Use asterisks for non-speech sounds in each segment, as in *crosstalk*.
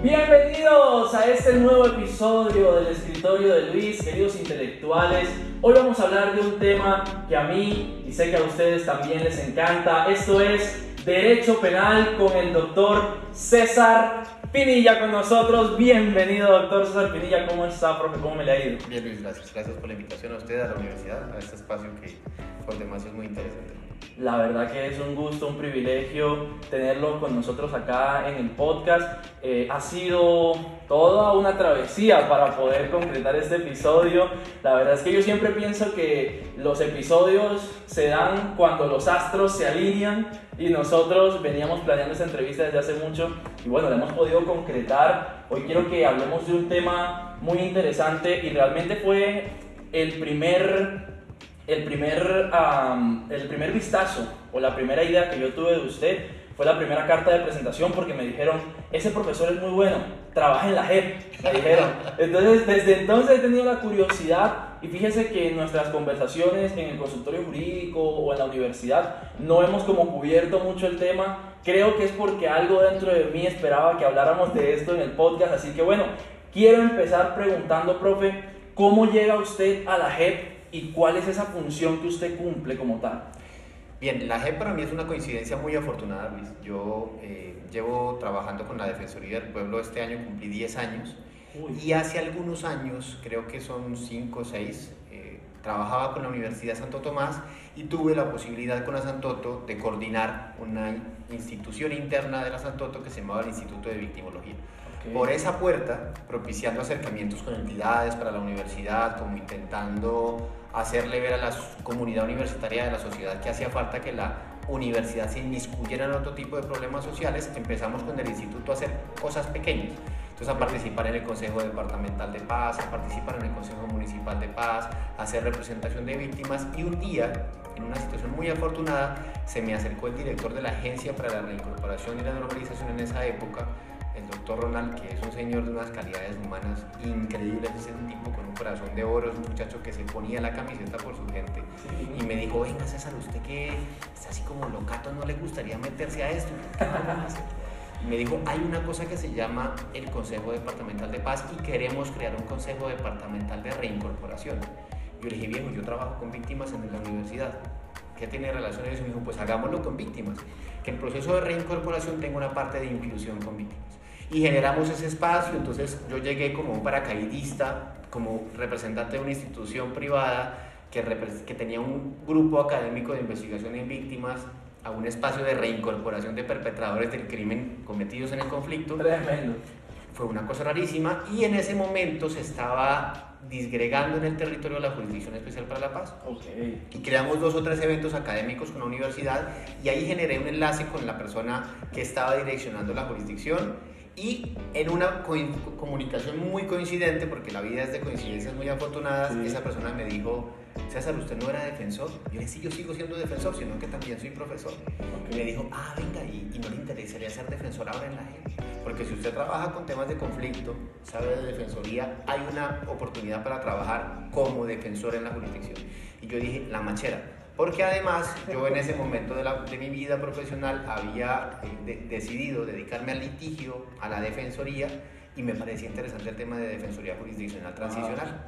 Bienvenidos a este nuevo episodio del escritorio de Luis, queridos intelectuales. Hoy vamos a hablar de un tema que a mí y sé que a ustedes también les encanta. Esto es Derecho Penal con el doctor César Pinilla con nosotros. Bienvenido, doctor César Pinilla. ¿Cómo está, profe? ¿Cómo me le ha ido? Bien, Luis, gracias. Gracias por la invitación a usted, a la universidad, a este espacio que por demás es muy interesante. La verdad que es un gusto, un privilegio tenerlo con nosotros acá en el podcast. Eh, ha sido toda una travesía para poder concretar este episodio. La verdad es que yo siempre pienso que los episodios se dan cuando los astros se alinean y nosotros veníamos planeando esta entrevista desde hace mucho y bueno, la hemos podido concretar. Hoy quiero que hablemos de un tema muy interesante y realmente fue el primer el primer, el primer vistazo o la primera idea que yo tuve de usted fue la primera carta de presentación porque me dijeron, ese profesor es muy bueno, trabaja en la JEP, me dijeron. Entonces, desde entonces he tenido la curiosidad y fíjese que en nuestras conversaciones en el consultorio jurídico o en la universidad no hemos como cubierto mucho el tema. Creo que es porque algo dentro de mí esperaba que habláramos de esto en el podcast. Así que bueno, quiero empezar preguntando, profe, ¿cómo llega usted a la JEP y cuál es esa función que usted cumple como tal. Bien, la JEP para mí es una coincidencia muy afortunada, Luis. Yo eh, llevo trabajando con la Defensoría del Pueblo este año, cumplí 10 años. Y hace algunos años, creo que son 5 o 6, eh, trabajaba con la Universidad Santo Tomás y tuve la posibilidad con la Santoto de coordinar una institución interna de la Santoto que se llamaba el Instituto de Victimología por esa puerta, propiciando acercamientos con entidades para la universidad, como intentando hacerle ver a la comunidad universitaria de la sociedad que hacía falta que la universidad se inmiscuyera en otro tipo de problemas sociales, empezamos con el instituto a hacer cosas pequeñas. Entonces a participar en el Consejo Departamental de Paz, a participar en el Consejo Municipal de Paz, a hacer representación de víctimas. Y un día, en una situación muy afortunada, se me acercó el director de la Agencia para la Reincorporación y la Normalización en esa época, el doctor Ronald, que es un señor de unas calidades humanas increíbles, es un tipo con un corazón de oro, es un muchacho que se ponía la camiseta por su gente y me dijo, venga César, usted que está así como locato, ¿no le gustaría meterse a esto? me dijo, hay una cosa que se llama el Consejo Departamental de Paz y queremos crear un Consejo Departamental de Reincorporación. Yo le dije, viejo, yo trabajo con víctimas en la universidad. ¿Qué tiene relación eso? Me dijo, pues hagámoslo con víctimas. Que el proceso de reincorporación tenga una parte de inclusión con víctimas y generamos ese espacio. Entonces yo llegué como un paracaidista, como representante de una institución privada que, que tenía un grupo académico de investigación en víctimas a un espacio de reincorporación de perpetradores del crimen cometidos en el conflicto. Tremendo. Fue una cosa rarísima y en ese momento se estaba disgregando en el territorio la Jurisdicción Especial para la Paz. Okay. Y creamos dos o tres eventos académicos con la universidad y ahí generé un enlace con la persona que estaba direccionando la jurisdicción y en una comunicación muy coincidente, porque la vida es de coincidencias muy afortunadas, esa persona me dijo, César, ¿usted no era defensor? Yo le dije, sí, yo sigo siendo defensor, sino que también soy profesor. Y me dijo, ah, venga, y, no le interesaría ser defensor ahora en la gente. Porque si usted trabaja con temas de conflicto, sabe de defensoría, hay una oportunidad para trabajar como defensor en la jurisdicción. Y yo dije, la machera porque además yo en ese momento de, la, de mi vida profesional había eh, decidido dedicarme al litigio, a la defensoría, y me parecía interesante el tema de defensoría jurisdiccional transicional.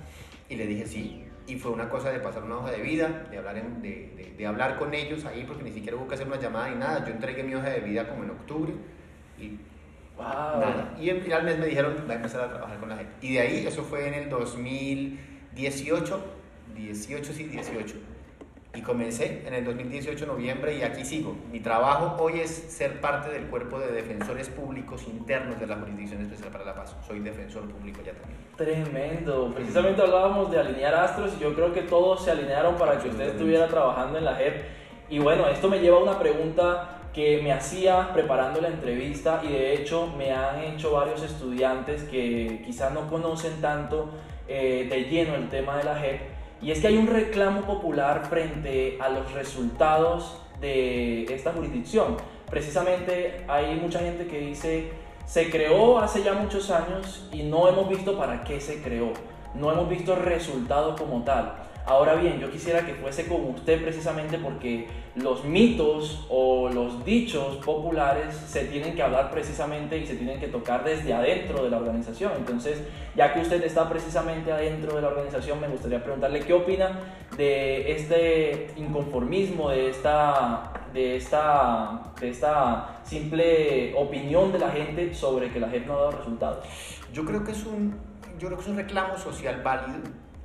Y le dije sí, y fue una cosa de pasar una hoja de vida, de hablar, de, de, hablar con ellos ahí, porque ni siquiera hubo que hacer una llamada ni nada. Yo entregué mi hoja de vida como en octubre y nada. Y al mes me dijeron, va a empezar a trabajar con la gente. Y de ahí, eso fue en el 2018, 18, sí, 18 y comencé en el 2018, noviembre, y aquí sigo. Mi trabajo hoy es ser parte del cuerpo de defensores públicos internos de la Jurisdicción Especial para la Paz. Soy defensor público ya también. Tremendo. Precisamente hablábamos de alinear astros y yo creo que todos se alinearon para que usted estuviera trabajando en la JEP. Y bueno, esto me lleva a una pregunta que me hacía preparando la entrevista y de hecho me han hecho varios estudiantes que quizás no conocen tanto eh, de lleno el tema de la JEP y es que hay un reclamo popular frente a los resultados de esta jurisdicción. Precisamente hay mucha gente que dice, se creó hace ya muchos años y no hemos visto para qué se creó, no hemos visto resultado como tal. Ahora bien, yo quisiera que fuese como usted precisamente porque los mitos o los dichos populares se tienen que hablar precisamente y se tienen que tocar desde adentro de la organización. Entonces, ya que usted está precisamente adentro de la organización, me gustaría preguntarle qué opina de este inconformismo, de esta, de esta, de esta simple opinión de la gente sobre que la gente no ha dado resultados. Yo creo que es un, yo creo que es un reclamo social válido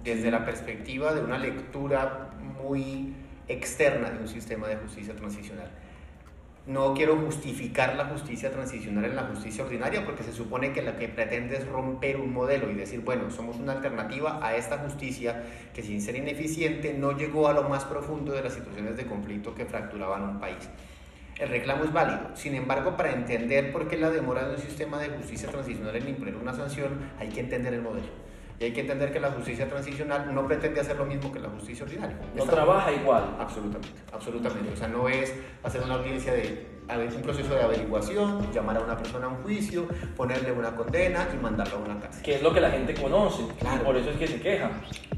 desde la perspectiva de una lectura muy externa de un sistema de justicia transicional. No quiero justificar la justicia transicional en la justicia ordinaria porque se supone que lo que pretende es romper un modelo y decir, bueno, somos una alternativa a esta justicia que sin ser ineficiente no llegó a lo más profundo de las situaciones de conflicto que fracturaban un país. El reclamo es válido. Sin embargo, para entender por qué la demora de un sistema de justicia transicional en imponer una sanción, hay que entender el modelo. Y hay que entender que la justicia transicional no pretende hacer lo mismo que la justicia ordinaria. No trabaja igual. Absolutamente, absolutamente. O sea, no es hacer una audiencia de un proceso de averiguación, llamar a una persona a un juicio, ponerle una condena y mandarlo a una cárcel. Que es lo que la gente conoce. Claro. por eso es que se queja.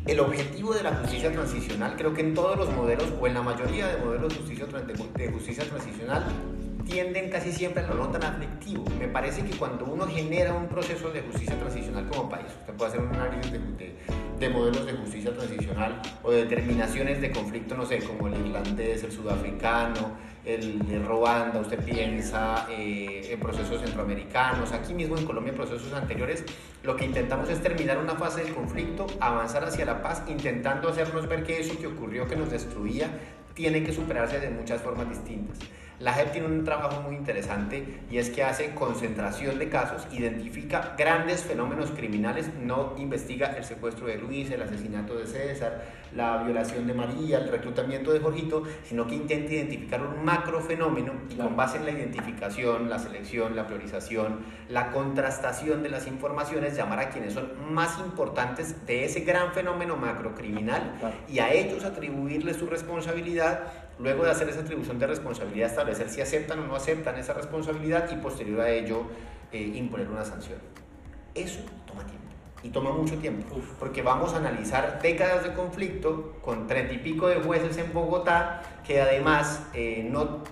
El objetivo de la justicia transicional, creo que en todos los modelos o en la mayoría de modelos de justicia, de justicia transicional, tienden casi siempre a lo no tan aflictivo. Me parece que cuando uno genera un proceso de justicia transicional como país, usted puede hacer un análisis de, de, modelos de justicia transicional o de determinaciones de conflicto, no sé, como el irlandés, el sudafricano, el de Ruanda, usted piensa eh, en procesos centroamericanos, aquí mismo en Colombia en procesos anteriores, lo que intentamos es terminar una fase del conflicto, avanzar hacia la paz, intentando hacernos ver que eso que ocurrió, que nos destruía, tiene que superarse de muchas formas distintas. La JEP tiene un trabajo muy interesante y es que hace concentración de casos, identifica grandes fenómenos criminales, no investiga el secuestro de Luis, el asesinato de César, la violación de María, el reclutamiento de Jorgito, sino que intenta identificar un macro fenómeno y con base en la identificación, la selección, la priorización, la contrastación de las informaciones, llamar a quienes son más importantes de ese gran fenómeno macro criminal y a ellos atribuirles su responsabilidad Luego de hacer esa atribución de responsabilidad, establecer si aceptan o no aceptan esa responsabilidad y posterior a ello eh, imponer una sanción. Eso toma tiempo y toma mucho tiempo, porque vamos a analizar décadas de conflicto con treinta y pico de jueces en Bogotá que además eh, no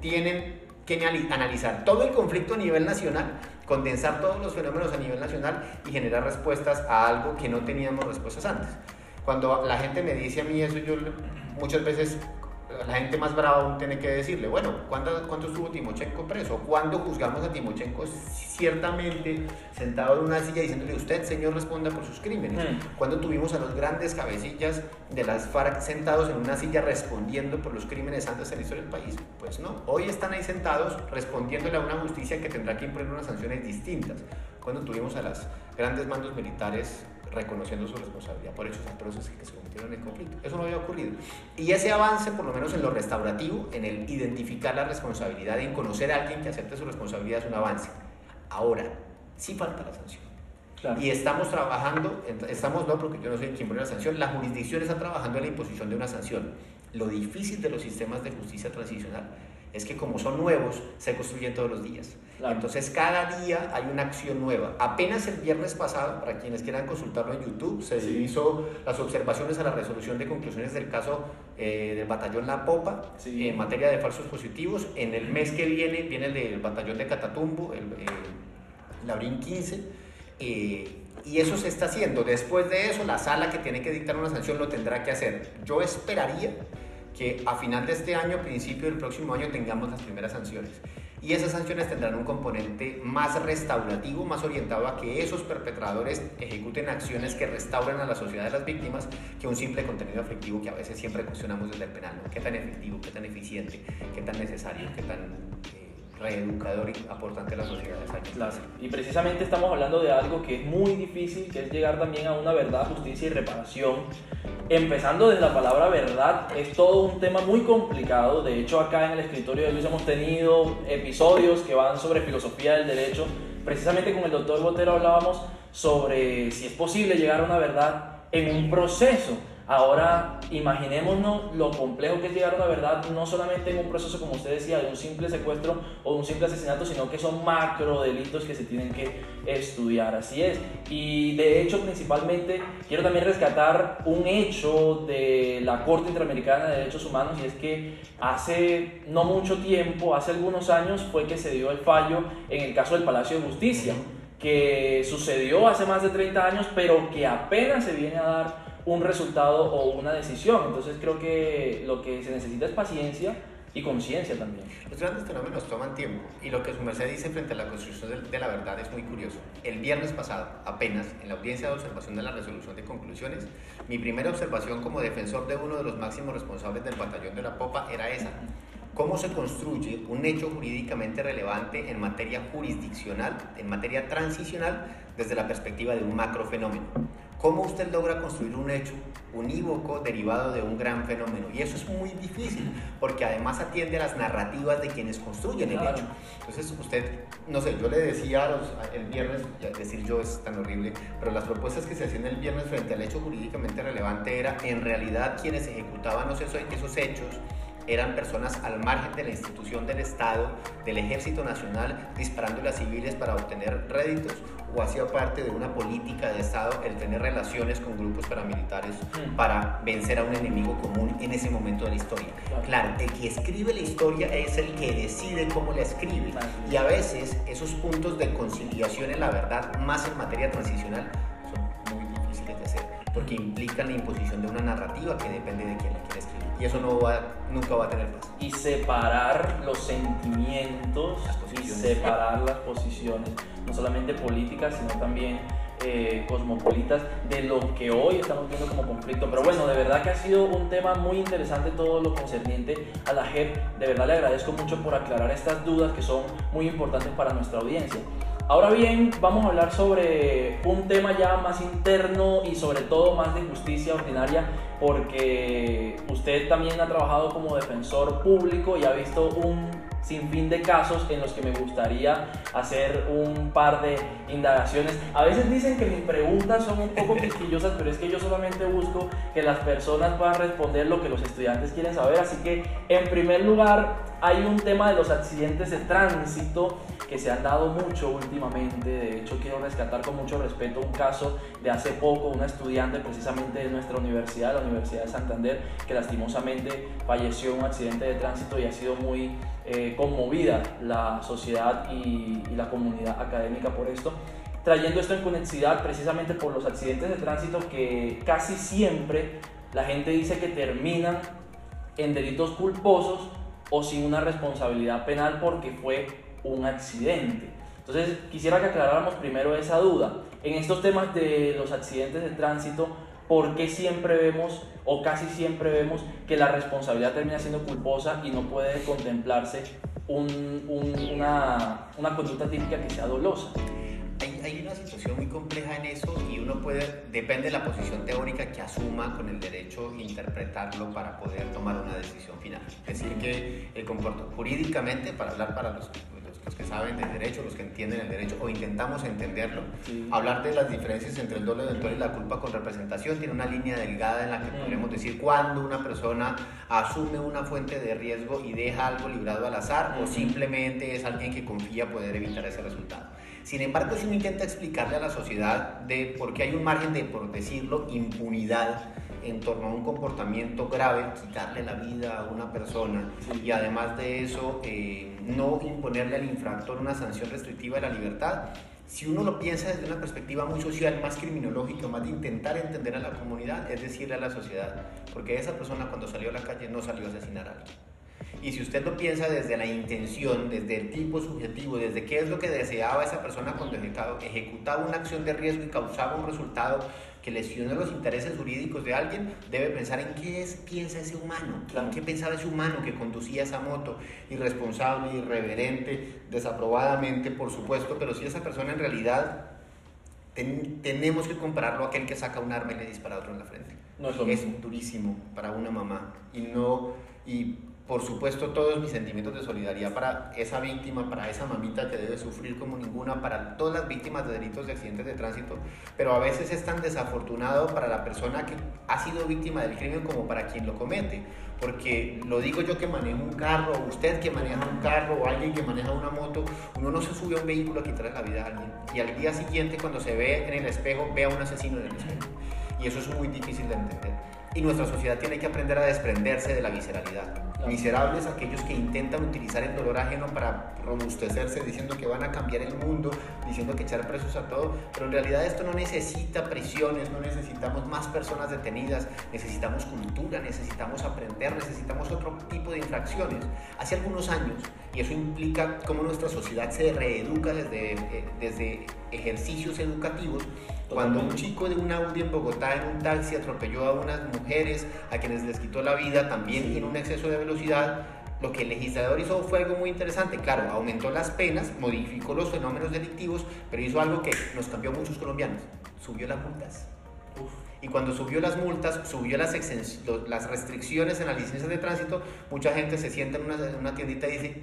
tienen que analizar todo el conflicto a nivel nacional, condensar todos los fenómenos a nivel nacional y generar respuestas a algo que no teníamos respuestas antes. Cuando la gente me dice a mí eso, yo muchas veces la gente más brava aún tiene que decirle, bueno, ¿cuánto, ¿cuánto estuvo Timochenko preso? ¿Cuándo juzgamos a Timochenko ciertamente sentado en una silla diciéndole, usted, señor, responda por sus crímenes? Mm. ¿Cuándo tuvimos a los grandes cabecillas de las FARC sentados en una silla respondiendo por los crímenes antes de la historia del país? Pues no, hoy están ahí sentados respondiéndole a una justicia que tendrá que imponer unas sanciones distintas. Cuando tuvimos a los grandes mandos militares reconociendo su responsabilidad por hechos atroces que se cometieron en el conflicto. Eso no había ocurrido. Y ese avance, por lo menos en lo restaurativo, en el identificar la responsabilidad y en conocer a alguien que acepte su responsabilidad es un avance. Ahora, sí falta la sanción. Y estamos trabajando, estamos no porque yo no soy quien pone la sanción, la jurisdicción está trabajando en la imposición de una sanción. Lo difícil de los sistemas de justicia transicional es que como son nuevos, se construyen todos los días. Entonces cada día hay una acción nueva. Apenas el viernes pasado, para quienes quieran consultarlo en YouTube, se hizo las observaciones a la resolución de conclusiones del caso eh, del batallón La Popa en materia de falsos positivos. En el mes que viene viene el del batallón de Catatumbo, el, el Laurín 15. Eh, y eso se está haciendo. Después de eso, la sala que tiene que dictar una sanción lo tendrá que hacer. Yo esperaría que a final de este año, principio del próximo año, tengamos las primeras sanciones. Y esas sanciones tendrán un componente más restaurativo, más orientado a que esos perpetradores ejecuten acciones que restauren a la sociedad de las víctimas que un simple contenido afectivo que a veces siempre cuestionamos desde el penal. ¿Qué tan efectivo, qué tan eficiente, qué tan necesario, qué tan... Reeducador y aportante a la sociedad. Claro. Y precisamente estamos hablando de algo que es muy difícil, que es llegar también a una verdad, justicia y reparación. Empezando desde la palabra verdad, es todo un tema muy complicado. De hecho, acá en el escritorio de Luis hemos tenido episodios que van sobre filosofía del derecho. Precisamente con el doctor Botero hablábamos sobre si es posible llegar a una verdad en un proceso Ahora, imaginémonos lo complejo que es llegar a una verdad, no solamente en un proceso, como usted decía, de un simple secuestro o de un simple asesinato, sino que son macro delitos que se tienen que estudiar. Así es. Y de hecho, principalmente, quiero también rescatar un hecho de la Corte Interamericana de Derechos Humanos y es que hace no mucho tiempo, hace algunos años, fue que se dio el fallo en el caso del Palacio de Justicia que sucedió hace más de 30 años, pero que apenas se viene a dar un resultado o una decisión. Entonces creo que lo que se necesita es paciencia y conciencia también. Los grandes fenómenos toman tiempo y lo que su merced dice frente a la construcción de, la verdad es muy curioso. El viernes pasado, apenas en la audiencia de observación de la resolución de conclusiones, mi primera observación como defensor de uno de los máximos responsables del batallón de la Popa era esa. ¿Cómo se construye un hecho jurídicamente relevante en materia jurisdiccional, en materia transicional, desde la perspectiva de un macrofenómeno? ¿Cómo usted logra construir un hecho unívoco derivado de un gran fenómeno? Y eso es muy difícil, porque además atiende a las narrativas de quienes construyen el hecho. Entonces, usted, no sé, yo le decía los, el viernes, decir yo es tan horrible, pero las propuestas que se hacían el viernes frente al hecho jurídicamente relevante era, en realidad, quienes ejecutaban esos, esos hechos eran personas al margen de la institución del Estado, del Ejército Nacional, disparándole a civiles para obtener réditos, o hacía parte de una política de Estado el tener relaciones con grupos paramilitares mm. para vencer a un enemigo común en ese momento de la historia. Claro, el que escribe la historia es el que decide cómo la escribe. Y a veces esos puntos de conciliación en la verdad, más en materia transicional, son muy difíciles de hacer, porque implican la imposición de una narrativa que depende de quién la quiere escribir y eso no va, nunca va a tener paz. Y separar los sentimientos y separar las posiciones, no solamente políticas, sino también eh, cosmopolitas de lo que hoy estamos viendo como conflicto. Pero bueno, de verdad que ha sido un tema muy interesante todo lo concerniente a la JEP. De verdad le agradezco mucho por aclarar estas dudas que son muy importantes para nuestra audiencia. Ahora bien, vamos a hablar sobre un tema ya más interno y sobre todo más de justicia ordinaria, porque usted también ha trabajado como defensor público y ha visto un sin fin de casos en los que me gustaría hacer un par de indagaciones. A veces dicen que mis preguntas son un poco quisquillosas, pero es que yo solamente busco que las personas puedan responder lo que los estudiantes quieren saber. Así que, en primer lugar, hay un tema de los accidentes de tránsito que se han dado mucho últimamente. De hecho, quiero rescatar con mucho respeto un caso de hace poco, una estudiante precisamente de nuestra universidad, la Universidad de Santander, que lastimosamente falleció en un accidente de tránsito y ha sido muy eh, conmovida la sociedad y, y la comunidad académica por esto trayendo esto en conexidad precisamente por los accidentes de tránsito que casi siempre la gente dice que terminan en delitos culposos o sin una responsabilidad penal porque fue un accidente. Entonces quisiera que aclaráramos primero esa duda. En estos temas de los accidentes de tránsito, ¿por qué siempre vemos o casi siempre vemos que la responsabilidad termina siendo culposa y no puede contemplarse una, una conducta típica que sea dolosa? Hay una situación muy compleja en eso y uno puede, depende de la posición teórica que asuma con el derecho, interpretarlo para poder tomar una decisión final. Es decir, que el comporto jurídicamente, para hablar para los, los, que saben de derecho, los que entienden el derecho o intentamos entenderlo, hablar de las diferencias entre el dolo eventual y la culpa con representación tiene una línea delgada en la que mm. podemos decir cuando una persona asume una fuente de riesgo y deja algo librado al azar o simplemente es alguien que confía poder evitar ese resultado. Sin embargo, si uno intenta explicarle a la sociedad de por qué hay un margen de, por decirlo, impunidad en torno a un comportamiento grave, quitarle la vida a una persona y además de eso eh, no imponerle al infractor una sanción restrictiva de la libertad, si uno lo piensa desde una perspectiva muy social, más criminológica, más de intentar entender a la comunidad, es decirle a la sociedad, porque esa persona cuando salió a la calle no salió a asesinar a alguien y si usted lo piensa desde la intención, desde el tipo subjetivo, desde qué es lo que deseaba esa persona cuando ejecutaba una acción de riesgo y causaba un resultado que lesiona los intereses jurídicos de alguien, debe pensar en qué es, piensa ese humano, en qué pensaba ese humano que conducía esa moto, irresponsable, irreverente, desaprobadamente, por supuesto, pero si esa persona en realidad tenemos que compararlo a aquel que saca un arma y le dispara a otro en la frente. No es, es durísimo para una mamá y no y por supuesto, todos mis sentimientos de solidaridad para esa víctima, para esa mamita que debe sufrir como ninguna, para todas las víctimas de delitos de accidentes de tránsito, pero a veces es tan desafortunado para la persona que ha sido víctima del crimen como para quien lo comete. Porque lo digo yo que manejo un carro, usted que maneja un carro, o alguien que maneja una moto, uno no se sube a un vehículo a quitarle la vida a alguien. Y al día siguiente, cuando se ve en el espejo, ve a un asesino en el espejo. Y eso es muy difícil de entender. Y nuestra sociedad tiene que aprender a desprenderse de la visceralidad. Miserables aquellos que intentan utilizar el dolor ajeno para robustecerse diciendo que van a cambiar el mundo, diciendo que echar presos a todo, pero en realidad esto no necesita prisiones, no necesitamos más personas detenidas, necesitamos cultura, necesitamos aprender, necesitamos otro tipo de infracciones. Hace algunos años, y eso implica cómo nuestra sociedad se reeduca desde, eh, desde ejercicios educativos, cuando un chico de un Audi en Bogotá en un taxi atropelló a unas mujeres a quienes les quitó la vida también en un exceso de velocidad, lo que el legislador hizo fue algo muy interesante. Claro, aumentó las penas, modificó los fenómenos delictivos, pero hizo algo que nos cambió a muchos colombianos. Subió las multas. Y cuando subió las multas, subió las, las restricciones en las licencias de tránsito, mucha gente se sienta en una, en una tiendita y dice,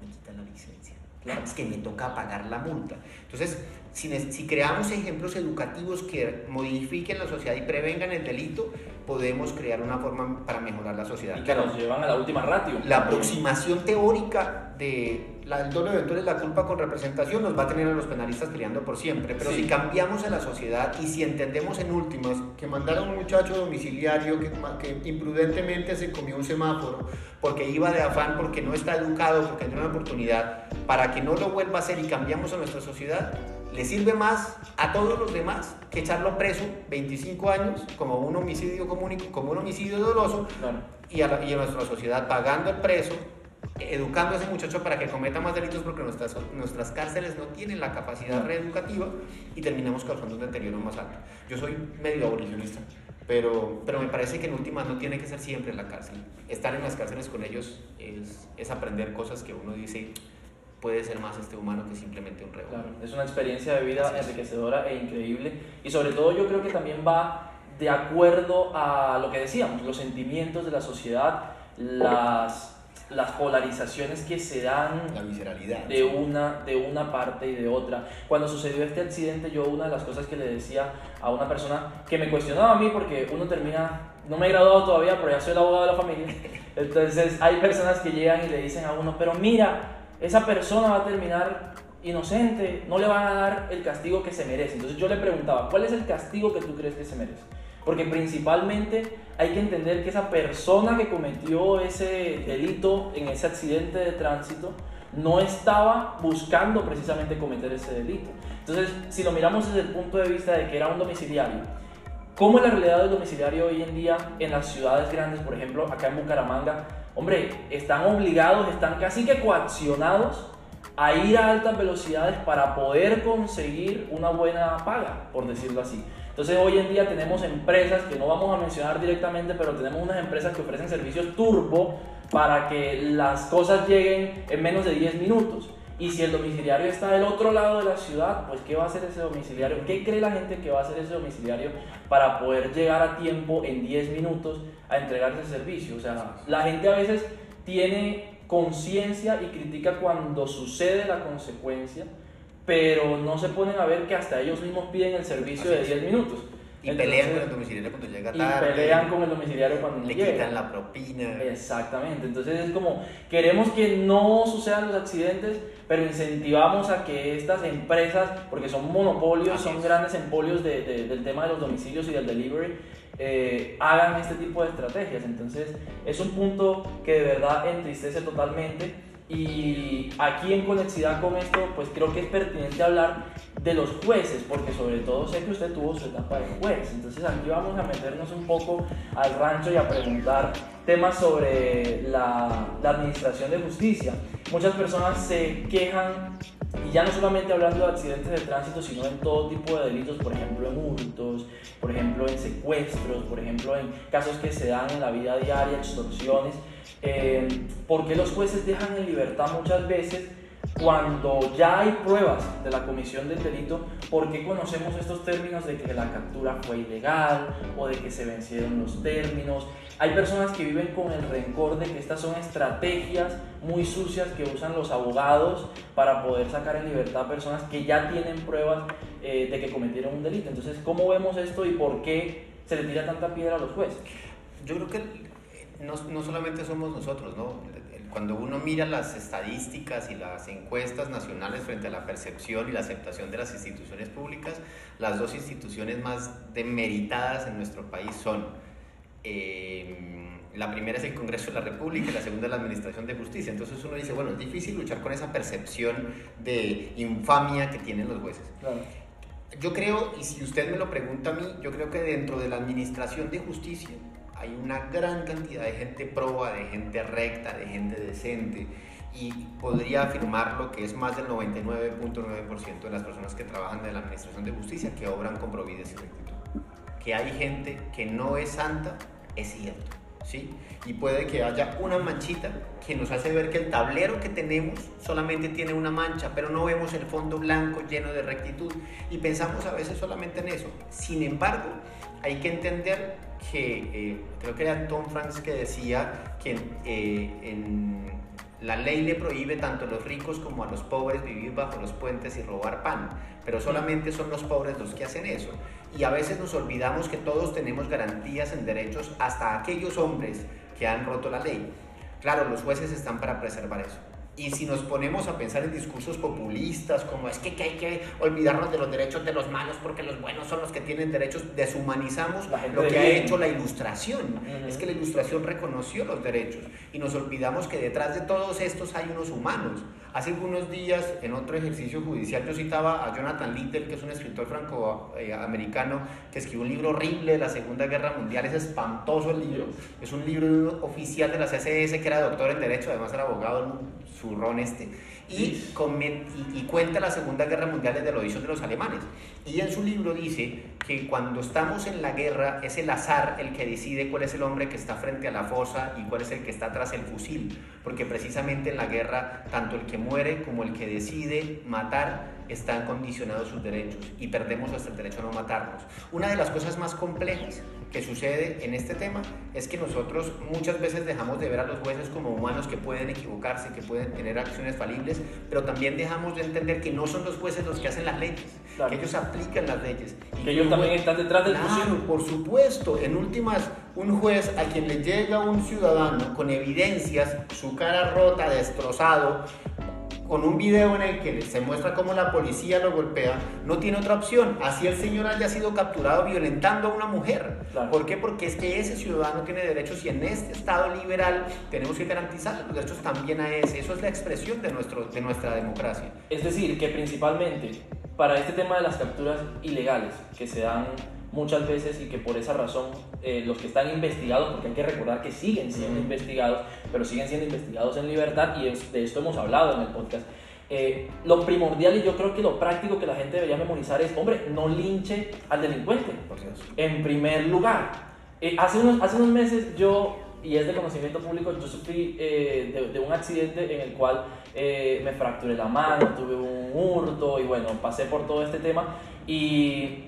me quitan la licencia. Claro, es que me toca pagar la multa. Entonces, si, creamos ejemplos educativos que modifiquen la sociedad y prevengan el delito, podemos crear una forma para mejorar la sociedad. Y que nos llevan a la última ratio. La aproximación teórica de la, el doble eventual la culpa con representación nos va a tener a los penalistas peleando por siempre. Pero si cambiamos a la sociedad y si entendemos en últimas que mandar a un muchacho domiciliario que, que imprudentemente se comió un semáforo porque iba de afán, porque no está educado, porque no tiene una oportunidad, para que no lo vuelva a hacer y cambiamos a nuestra sociedad, le sirve más a todos los demás que echarlo preso 25 años como un homicidio común, como un homicidio doloso y, a y, a nuestra sociedad pagando el preso, educando a ese muchacho para que cometa más delitos porque nuestras, nuestras cárceles no tienen la capacidad reeducativa y terminamos causando un deterioro más alto. Yo soy medio abolicionista. Pero, pero me parece que en últimas no tiene que ser siempre en la cárcel. Estar en las cárceles con ellos es, es aprender cosas que uno dice, puede ser más este humano que simplemente un reo. Claro, es una experiencia de vida enriquecedora e increíble y sobre todo yo creo que también va de acuerdo a lo que decíamos, los sentimientos de la sociedad, las, las polarizaciones que se dan la visceralidad, de, una, de una parte y de otra. Cuando sucedió este accidente, yo una de las cosas que le decía a una persona que me cuestionaba a mí, porque uno termina, no me he graduado todavía, pero ya soy el abogado de la familia, *laughs* entonces hay personas que llegan y le dicen a uno, pero mira, esa persona va a terminar inocente, no le van a dar el castigo que se merece. Entonces yo le preguntaba, ¿cuál es el castigo que tú crees que se merece? Porque principalmente hay que entender que esa persona que cometió ese delito en ese accidente de tránsito no estaba buscando precisamente cometer ese delito. Entonces, si lo miramos desde el punto de vista de que era un domiciliario, ¿cómo es la realidad del domiciliario hoy en día en las ciudades grandes, por ejemplo, acá en Bucaramanga? hombre, están obligados, están casi que coaccionados a ir a altas velocidades para poder conseguir una buena paga, por decirlo así. Entonces hoy en día tenemos empresas que no vamos a mencionar directamente, pero tenemos unas empresas que ofrecen servicios turbo para que las cosas lleguen en menos de 10 minutos. Y si el domiciliario está del otro lado de la ciudad, pues ¿qué va a hacer ese domiciliario? ¿Qué cree la gente que va a hacer ese domiciliario para poder llegar a tiempo en 10 minutos a entregar ese servicio? O sea, la gente a veces tiene conciencia y critica cuando sucede la consecuencia, pero no se ponen a ver que hasta ellos mismos piden el servicio de 10 minutos. Y pelean con el domiciliario cuando llega tarde. Y pelean con el domiciliario cuando le llega. quitan la propina. Exactamente. Entonces es como, queremos que no sucedan los accidentes, pero incentivamos a que estas empresas, porque son monopolios, son grandes empolios de, del tema de los domicilios y del delivery, eh, hagan este tipo de estrategias. Entonces es un punto que de verdad entristece totalmente y aquí en conexidad con esto, pues creo que es pertinente hablar de los jueces, porque sobre todo sé que usted tuvo su etapa de juez. Entonces aquí vamos a meternos un poco al rancho y a preguntar temas sobre la, la administración de justicia. Muchas personas se quejan y ya no solamente hablando de accidentes de tránsito, sino en todo tipo de delitos, por ejemplo en hurtos, por ejemplo en secuestros, por ejemplo en casos que se dan en la vida diaria, extorsiones. Eh, porque los jueces dejan en libertad muchas veces cuando ya hay pruebas de la comisión del delito, ¿por qué conocemos estos términos de que la captura fue ilegal o de que se vencieron los términos? Hay personas que viven con el rencor de que estas son estrategias muy sucias que usan los abogados para poder sacar en libertad a personas que ya tienen pruebas eh, de que cometieron un delito. Entonces, ¿cómo vemos esto y por qué se le tira tanta piedra a los jueces? Yo creo que no, no solamente somos nosotros, ¿no? Cuando uno mira las estadísticas y las encuestas nacionales frente a la percepción y la aceptación de las instituciones públicas, las dos instituciones más demeritadas en nuestro país son eh, la primera es el Congreso de la República y la segunda es la Administración de Justicia. Entonces uno dice, bueno, es difícil luchar con esa percepción de infamia que tienen los jueces. Yo creo, y si usted me lo pregunta a mí, yo creo que dentro de la Administración de Justicia hay una gran cantidad de gente proba, de gente recta, de gente decente, y podría afirmar lo que es más del 99.9% de las personas que trabajan en la Administración de Justicia que obran con providencia y rectitud. Que hay gente que no es santa, es cierto. ¿Sí? Y puede que haya una manchita que nos hace ver que el tablero que tenemos solamente tiene una mancha, pero no vemos el fondo blanco lleno de rectitud y pensamos a veces solamente en eso. Sin embargo, hay que entender que eh, creo que era Tom Franks que decía que eh, en, la ley le prohíbe tanto a los ricos como a los pobres vivir bajo los puentes y robar pan, pero solamente son los pobres los que hacen eso. Y a veces nos olvidamos que todos tenemos garantías en derechos hasta aquellos hombres que han roto la ley. Claro, los jueces están para preservar eso. Y si nos ponemos a pensar en discursos populistas, como es que, hay que olvidarnos de los derechos de los malos porque los buenos son los que tienen derechos, deshumanizamos lo que ha hecho la ilustración. Es que la ilustración reconoció los derechos y nos olvidamos que detrás de todos estos hay unos humanos. Hace algunos días, en otro ejercicio judicial, yo citaba a Jonathan Little, que es un escritor franco-americano, que escribió un libro horrible de la Segunda Guerra Mundial. Es espantoso el libro. Es un libro oficial de la CSS, que era doctor en Derecho, además era abogado, zurrón este. Y, y, cuenta la Segunda Guerra Mundial desde la audición de los alemanes. Y en su libro dice que cuando estamos en la guerra es el azar el que decide cuál es el hombre que está frente a la fosa y cuál es el que está tras el fusil. Porque precisamente en la guerra tanto el que muere como el que decide matar están condicionados sus derechos y perdemos hasta el derecho a no matarnos. Una de las cosas más complejas que sucede en este tema es que nosotros muchas veces dejamos de ver a los jueces como humanos que pueden equivocarse, que pueden tener acciones falibles, pero también dejamos de entender que no son los jueces los que hacen las leyes, que ellos aplican las leyes. Y que ellos también están detrás del claro, por supuesto, en últimas, un juez a quien le llega un ciudadano con evidencias, su cara rota, destrozado, con un video en el que se muestra cómo la policía lo golpea, no tiene otra opción. Así el señor haya sido capturado violentando a una mujer. ¿Por qué? Porque es que ese ciudadano tiene derechos y en este Estado liberal tenemos que garantizar los derechos también a ese. Eso es la expresión de, nuestro, de nuestra democracia. Es decir, que principalmente para este tema de las capturas ilegales que se dan muchas veces y que por esa razón eh, los que están investigados, porque hay que recordar que siguen siendo investigados, pero siguen siendo investigados en libertad y de esto hemos hablado en el podcast. Eh, lo primordial y yo creo que lo práctico que la gente debería memorizar es, hombre, no linche al delincuente, en primer lugar. Eh, hace, unos, hace unos meses yo, y es de conocimiento público, yo sufrí de, de, un accidente en el cual me fracturé la mano, tuve un hurto y bueno, pasé por todo este tema y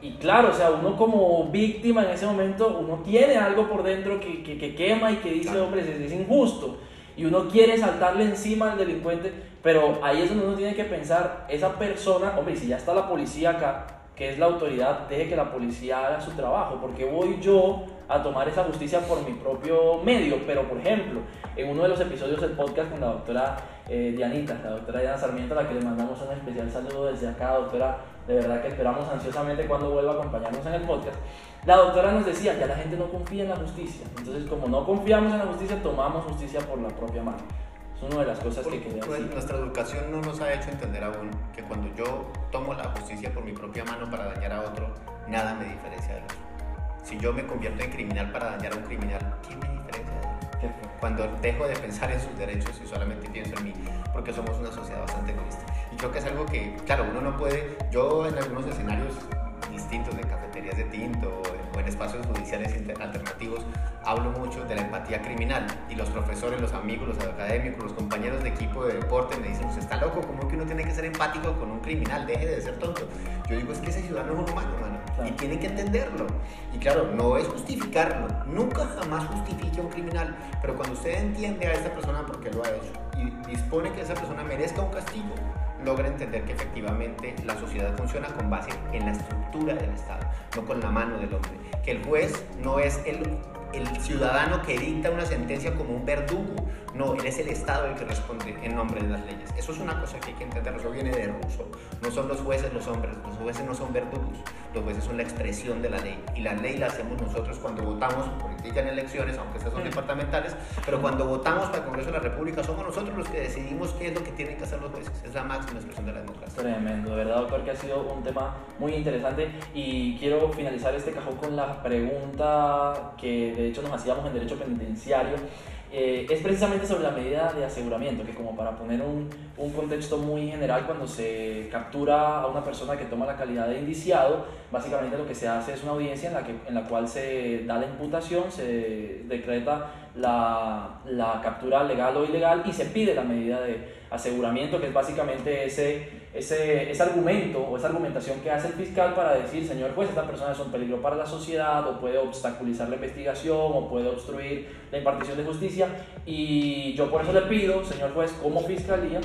y claro, o sea, uno como víctima en ese momento, uno tiene algo por dentro que, que, quema y que dice, hombre, es, es, injusto. Y uno quiere saltarle encima al delincuente, pero ahí es donde uno tiene que pensar, esa persona, hombre, si ya está la policía acá, que es la autoridad, deje que la policía haga su trabajo, porque voy yo a tomar esa justicia por mi propio medio. Pero, por ejemplo, en uno de los episodios del podcast con la doctora eh, Dianita, la doctora Diana Sarmiento, a la que le mandamos un especial saludo desde acá, doctora, de verdad que esperamos ansiosamente cuando vuelva a acompañarnos en el podcast. La doctora nos decía, ya la gente no confía en la justicia. Entonces, como no confiamos en la justicia, tomamos justicia por la propia mano. Es una de las cosas que quería decir. Nuestra educación no nos ha hecho entender aún que cuando yo tomo la justicia por mi propia mano para dañar a otro, nada me diferencia de otro. Si yo me convierto en criminal para dañar a un criminal, ¿qué me diferencia de? Cuando dejo de pensar en sus derechos y solamente pienso en mí, porque somos una sociedad bastante egoísta. Y creo que es algo que, claro, uno no puede, yo en algunos escenarios distintos, de cafeterías de tinto o en espacios judiciales alternativos, hablo mucho de la empatía criminal y los profesores, los amigos, los académicos, los compañeros de equipo de deporte me dicen, está loco, ¿cómo que uno tiene que ser empático con un criminal? Deje de ser tonto. Yo digo, es que ese ciudadano es un humano, y tiene que entenderlo. Y claro, no es justificarlo, nunca jamás justifique a un criminal, pero cuando usted entiende a esta persona porque lo ha hecho y dispone que esa persona merezca un castigo, logra entender que efectivamente la sociedad funciona con base en la estructura del Estado, no con la mano del hombre. Que el juez no es el, el ciudadano que dicta una sentencia como un verdugo, no, él es el Estado el que responde en nombre de las leyes. Eso es una cosa que hay que entender, eso viene de ruso. No son los jueces los hombres, los jueces no son verdugos, los jueces son la expresión de la ley. Y la ley la hacemos nosotros cuando votamos política en elecciones, aunque esas son departamentales, pero cuando votamos para el Congreso de la República somos nosotros los que decidimos qué es lo que tienen que hacer los jueces. Es la máxima expresión de la democracia. Tremendo, de verdad, doctor, que ha sido un tema muy interesante. Y quiero finalizar este cajón con la pregunta que de hecho nos hacíamos en Derecho Penitenciario. Eh, es precisamente sobre la medida de aseguramiento, que como para poner un, un, contexto muy general, cuando se captura a una persona que toma la calidad de indiciado, básicamente lo que se hace es una audiencia en la, que, en la cual se da la imputación, se decreta la, la captura legal o ilegal y se pide la medida de aseguramiento, que es básicamente ese ese, ese, argumento o esa argumentación que hace el fiscal para decir, señor juez, esta persona es un peligro para la sociedad o puede obstaculizar la investigación o puede obstruir la impartición de justicia. Y yo por eso le pido, señor juez, como fiscalía,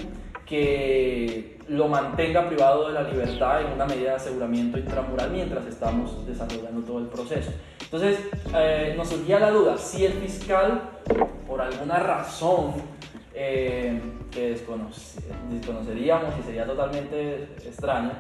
que lo mantenga privado de la libertad en una medida de aseguramiento intramural mientras estamos desarrollando todo el proceso. Entonces, eh, nos surgía la duda, si el fiscal, por alguna razón, eh, que desconoceríamos y sería totalmente extraño,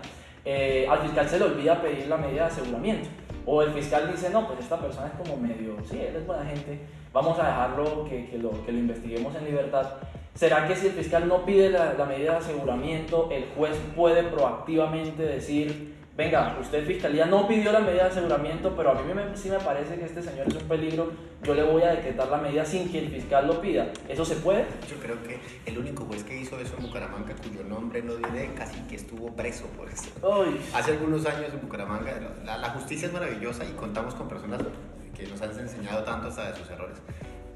eh, al fiscal se le olvida pedir la medida de aseguramiento. O el fiscal dice, no, pues esta persona es como medio, sí, él es buena gente, vamos a dejarlo que, que, lo, que lo investiguemos en libertad. ¿Será que si el fiscal no pide la, la medida de aseguramiento, el juez puede proactivamente decir, venga, usted fiscalía no pidió la medida de aseguramiento, pero a mí me, sí me parece que este señor es un peligro, yo le voy a decretar la medida sin que el fiscal lo pida. ¿Eso se puede? Yo creo que el único juez que hizo eso en Bucaramanga, cuyo nombre no diré, casi que estuvo preso por eso. Hace algunos años en Bucaramanga, la, la justicia es maravillosa y contamos con personas que nos han enseñado tanto hasta de sus errores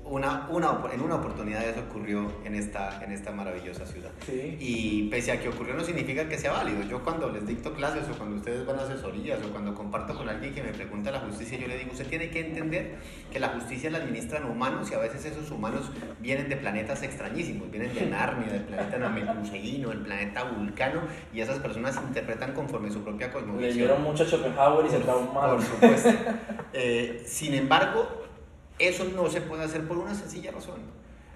una, una, en una oportunidad eso ocurrió en esta, en esta maravillosa ciudad. Y pese a que ocurrió no significa que sea válido. Yo cuando les dicto clases o cuando ustedes van a asesorías o cuando comparto con alguien que me pregunta la justicia, yo le digo, usted tiene que entender que la justicia la administran humanos y a veces esos humanos vienen de planetas extrañísimos, vienen de Narnia, del planeta *laughs* Namekuseiino, del planeta Vulcano y esas personas interpretan conforme su propia cosmovisión. Leyeron mucho Schopenhauer y se traumaron. Por supuesto. *laughs* Eh, sin embargo, eso no se puede hacer por una sencilla razón.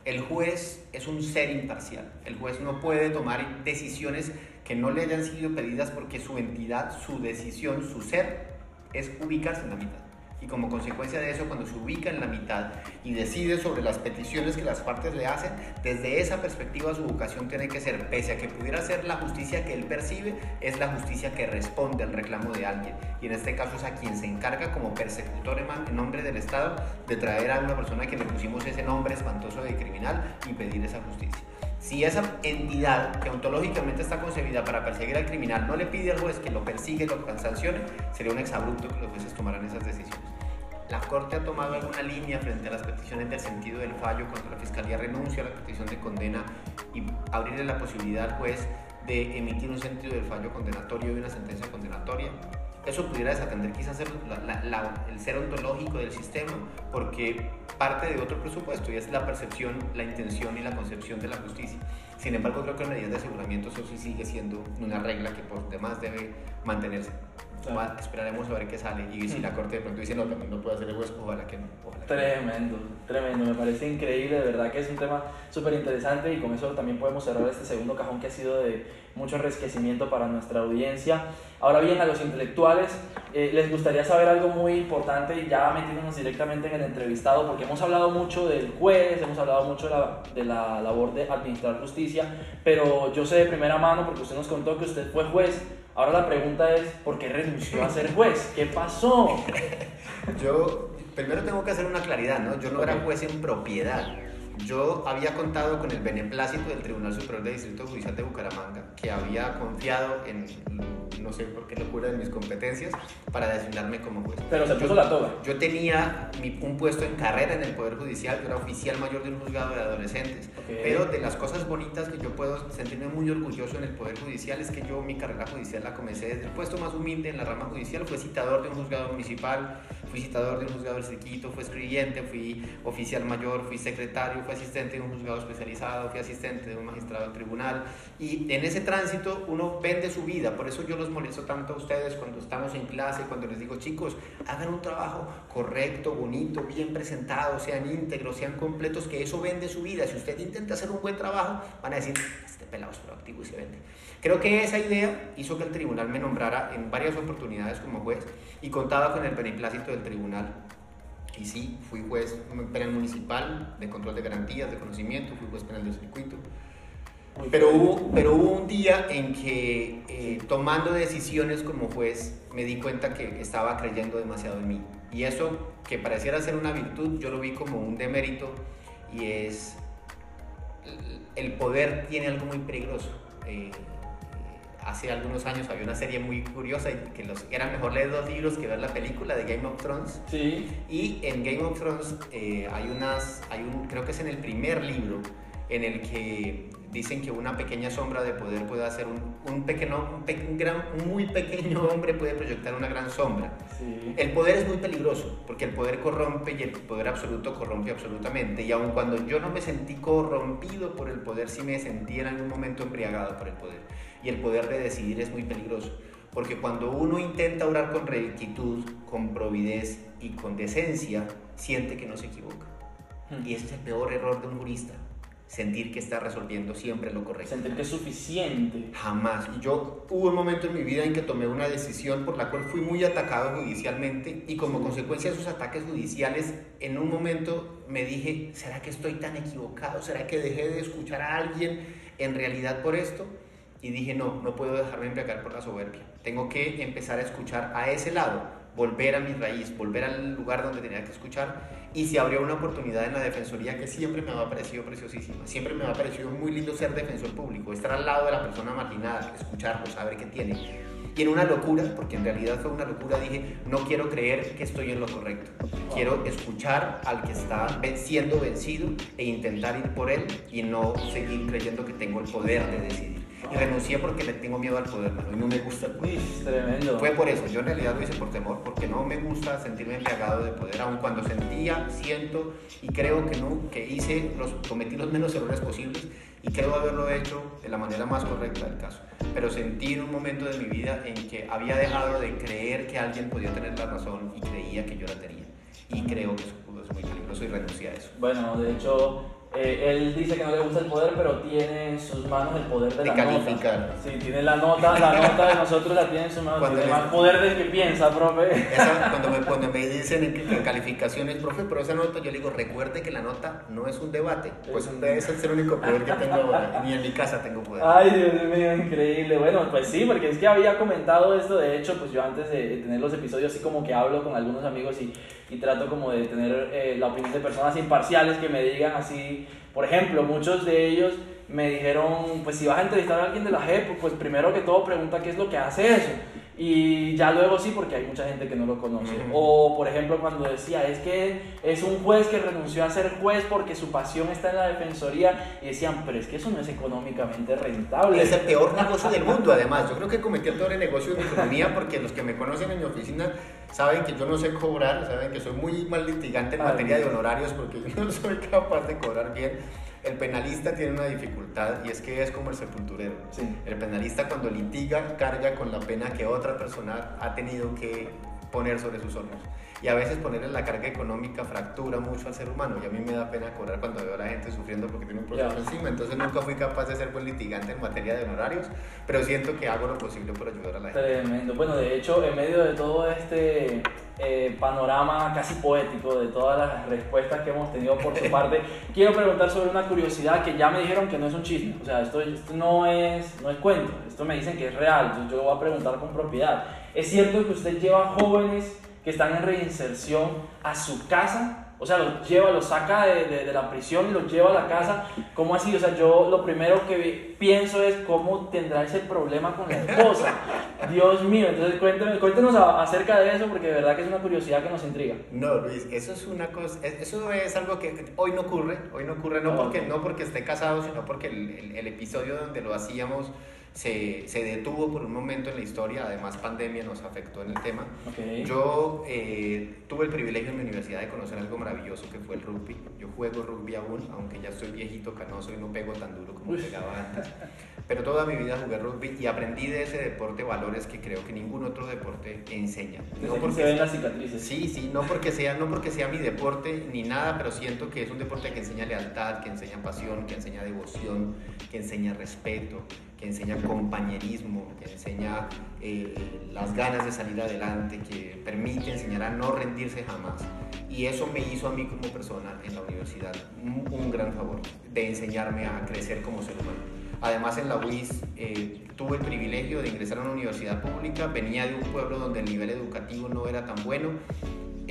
El juez es un ser imparcial. El juez no puede tomar decisiones que no le hayan sido pedidas porque su entidad, su decisión, su ser es ubicarse en la mitad y como consecuencia de eso, cuando se ubica en la mitad y decide sobre las peticiones que las partes le hacen, desde esa perspectiva su vocación tiene que ser, pese a que pudiera ser la justicia que él percibe, es la justicia que responde al reclamo de alguien. Y en este caso es a quien se encarga como persecutor en nombre del Estado de traer a una persona que le pusimos ese nombre espantoso de criminal y pedir esa justicia. Si esa entidad que ontológicamente está concebida para perseguir al criminal no le pide al juez que lo persigue, lo sancione, sería un exabrupto que los jueces tomaran esas decisiones. La Corte ha tomado alguna línea frente a las peticiones del sentido del fallo cuando la Fiscalía renuncia a la petición de condena y abrirle la posibilidad al juez de emitir un sentido del fallo condenatorio y una sentencia condenatoria. Eso pudiera desatender quizás el, el ser ontológico del sistema porque parte de otro presupuesto y es la percepción, la intención y la concepción de la justicia. Sin embargo, creo que en medidas de aseguramiento eso sí sigue siendo una regla que por demás debe mantenerse. Esperaremos a ver qué sale. Y si la corte de pronto dice no, también no puede hacer el juez, ojalá que no. tremendo, tremendo, me parece increíble, de verdad que es un tema súper interesante y con eso también podemos cerrar este segundo cajón que ha sido de mucho enriquecimiento para nuestra audiencia. Ahora bien, a los intelectuales eh, les gustaría saber algo muy importante y ya metiéndonos directamente en el entrevistado, porque hemos hablado mucho del juez, hemos hablado mucho de la, de la labor de administrar justicia, pero yo sé de primera mano, porque usted nos contó que usted fue juez, Ahora la pregunta es, ¿por qué renunció a ser juez? ¿Qué pasó? *laughs* Yo primero tengo que hacer una claridad, ¿no? Yo no era juez en propiedad. Yo había contado con el beneplácito del Tribunal Superior de Distrito Judicial de Bucaramanga, que había confiado en no sé por qué locura de mis competencias, para designarme como juez. Pero se puso la toga. Yo tenía un puesto en carrera en el Poder Judicial, yo era oficial mayor de un juzgado de adolescentes, pero de las cosas bonitas que yo puedo sentirme muy orgulloso en el Poder Judicial es que yo mi carrera judicial la comencé desde el puesto más humilde en la rama judicial, fue citador de un juzgado municipal, fui citador de un juzgado del circuito, fui escribiente, fui oficial mayor, fui secretario, fui asistente de un juzgado especializado, fui asistente de un magistrado del tribunal y en ese tránsito uno vende su vida, por eso yo los molesto tanto a ustedes cuando estamos en clase, cuando les digo chicos, hagan un trabajo correcto, bonito, bien presentado, sean íntegros, sean completos, que eso vende su vida. Si usted intenta hacer un buen trabajo, van a decir, este pelado es proactivo y vende. Creo que esa idea hizo que el tribunal me nombrara en varias oportunidades como juez y contaba con el beneplácito del tribunal. Y sí, fui juez penal municipal de control de garantías, de conocimiento, fui juez penal del circuito. Pero hubo, pero hubo un día en que eh, tomando decisiones como juez me di cuenta que estaba creyendo demasiado en mí. Y eso que pareciera ser una virtud, yo lo vi como un demérito y es el poder tiene algo muy peligroso. Eh, hace algunos años había una serie muy curiosa y que los, era mejor leer dos libros que ver la película de Game of Thrones. Sí. Y en Game of Thrones eh, hay unas, hay un, creo que es en el primer libro, en el que dicen que una pequeña sombra de poder puede hacer un, un pequeño, un, gran, muy pequeño *laughs* hombre puede proyectar una gran sombra. Sí. El poder es muy peligroso porque el poder corrompe y el poder absoluto corrompe absolutamente. Y aun cuando yo no me sentí corrompido por el poder, sí me sentí en algún momento embriagado por el poder. Y el poder de decidir es muy peligroso. Porque cuando uno intenta orar con rectitud, con providez y con decencia, siente que no se equivoca. Hmm. Y ese es el peor error de un jurista sentir que está resolviendo siempre lo correcto. Sentir que es suficiente. Jamás. Y yo hubo un momento en mi vida en que tomé una decisión por la cual fui muy atacado judicialmente y como consecuencia de esos ataques judiciales, en un momento me dije, ¿será que estoy tan equivocado? ¿Será que dejé de escuchar a alguien en realidad por esto? Y dije, no, no puedo dejarme embriagar por la soberbia. Tengo que empezar a escuchar a ese lado volver a mi raíz, volver al lugar donde tenía que escuchar y se abrió una oportunidad en la defensoría que siempre me ha parecido preciosísima, siempre me ha parecido muy lindo ser defensor público, estar al lado de la persona marginada, escucharlo, saber qué tiene. Y en una locura, porque en realidad fue una locura, dije, no quiero creer que estoy en lo correcto. Quiero escuchar al que está siendo vencido e intentar ir por él y no seguir creyendo que tengo el poder de decidir y renuncié porque le tengo miedo al poder, y no me gusta el poder. tremendo. Fue por eso, yo en realidad lo hice por temor, porque no me gusta sentirme embriagado de poder, aun cuando sentía, siento y creo que no, que hice, los, cometí los menos errores posibles y creo haberlo hecho de la manera más correcta del caso. Pero sentí en un momento de mi vida en que había dejado de creer que alguien podía tener la razón y creía que yo la tenía. Y creo que eso es muy peligroso y renuncié a eso. Bueno, de hecho, eh, él dice que no le gusta el poder, pero tiene en sus manos el poder de, de la calificar. nota. Sí, tiene la nota, la nota de nosotros la tiene en sus manos. tiene más poder del que piensa, profe. cuando, me, cuando me dicen que calificaciones, profe, pero esa nota, yo le digo, recuerde que la nota no es un debate. Pues ese es el único poder que tengo ahora. Ni en mi casa tengo poder. Ay, Dios mío, increíble. Bueno, pues sí, porque es que había comentado esto. De hecho, pues yo antes de tener los episodios, así como que hablo con algunos amigos y, y trato como de tener eh, la opinión de personas imparciales que me digan así por ejemplo, muchos de ellos me dijeron, pues si vas a entrevistar a alguien de la JEP, pues primero que todo pregunta qué es lo que hace eso. Y ya luego sí, porque hay mucha gente que no lo conoce. O, por ejemplo, cuando decía, es que es un juez que renunció a ser juez porque su pasión está en la defensoría. Y decían, pero es que eso no es económicamente rentable. Es el peor negocio del mundo, *laughs* además. Yo creo que cometí el peor negocio de mi economía porque los que me conocen en mi oficina saben que yo no sé cobrar, saben que soy muy mal litigante en materia de honorarios porque yo no soy capaz de cobrar bien. El penalista tiene una dificultad y es que es como el sepulturero. El penalista cuando litiga carga con la pena que otra persona ha tenido que poner sobre sus hombros y a veces ponerle la carga económica fractura mucho al ser humano. Y a mí me da pena cobrar cuando veo a la gente sufriendo porque tiene un proceso encima, entonces nunca fui capaz de ser buen litigante en materia de honorarios, pero siento que hago lo posible por ayudar a la gente. Tremendo, bueno, de hecho, en medio de todo este eh, panorama casi poético de todas las respuestas que hemos tenido por tu *laughs* parte, quiero preguntar sobre una curiosidad que ya me dijeron que no es un chisme, o sea, esto, esto no, es, no es cuento, esto me dicen que es real, entonces yo lo voy a preguntar con propiedad. ¿Es cierto que usted lleva jóvenes que están en reinserción a su casa O sea, los lleva, los saca de, de, la prisión y los lleva a la casa. ¿Cómo así? O sea, yo lo primero que pienso es cómo tendrá ese problema con la esposa. *laughs* Dios mío, entonces cuéntanos, cuéntenos acerca de eso porque de verdad que es una curiosidad que nos intriga. No, Luis, eso es una cosa, eso es algo que hoy no ocurre, hoy no ocurre no, porque, no porque esté casado, sino porque el, el episodio donde lo hacíamos se, se, detuvo por un momento en la historia, además pandemia nos afectó en el tema. Yo eh, tuve el privilegio en mi universidad de conocer algo maravilloso que fue el rugby. Yo juego rugby aún, aunque ya estoy viejito, canoso y no pego tan duro como pegaba antes. Pero toda mi vida jugué rugby y aprendí de ese deporte valores que creo que ningún otro deporte enseña. No porque se ven las cicatrices. Sí, sí, no porque sea, no porque sea mi deporte ni nada, pero siento que es un deporte que enseña lealtad, que enseña pasión, que enseña devoción, que enseña respeto, que enseña compañerismo, que enseña eh, las ganas de salir adelante, que permite enseñar a no rendirse jamás. Y eso me hizo a mí como persona en la universidad un, gran favor, de enseñarme a crecer como ser humano. Además en la UIS eh, tuve el privilegio de ingresar a una universidad pública, venía de un pueblo donde el nivel educativo no era tan bueno